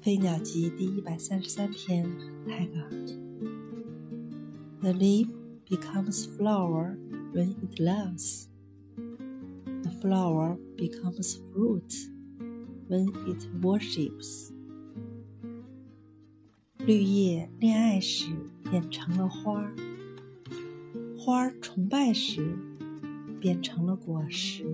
《飞鸟集》第一百三十三篇，泰戈尔。The leaf becomes flower when it loves. The flower becomes fruit when it worships. 绿叶恋爱时变成了花儿，花儿崇拜时变成了果实。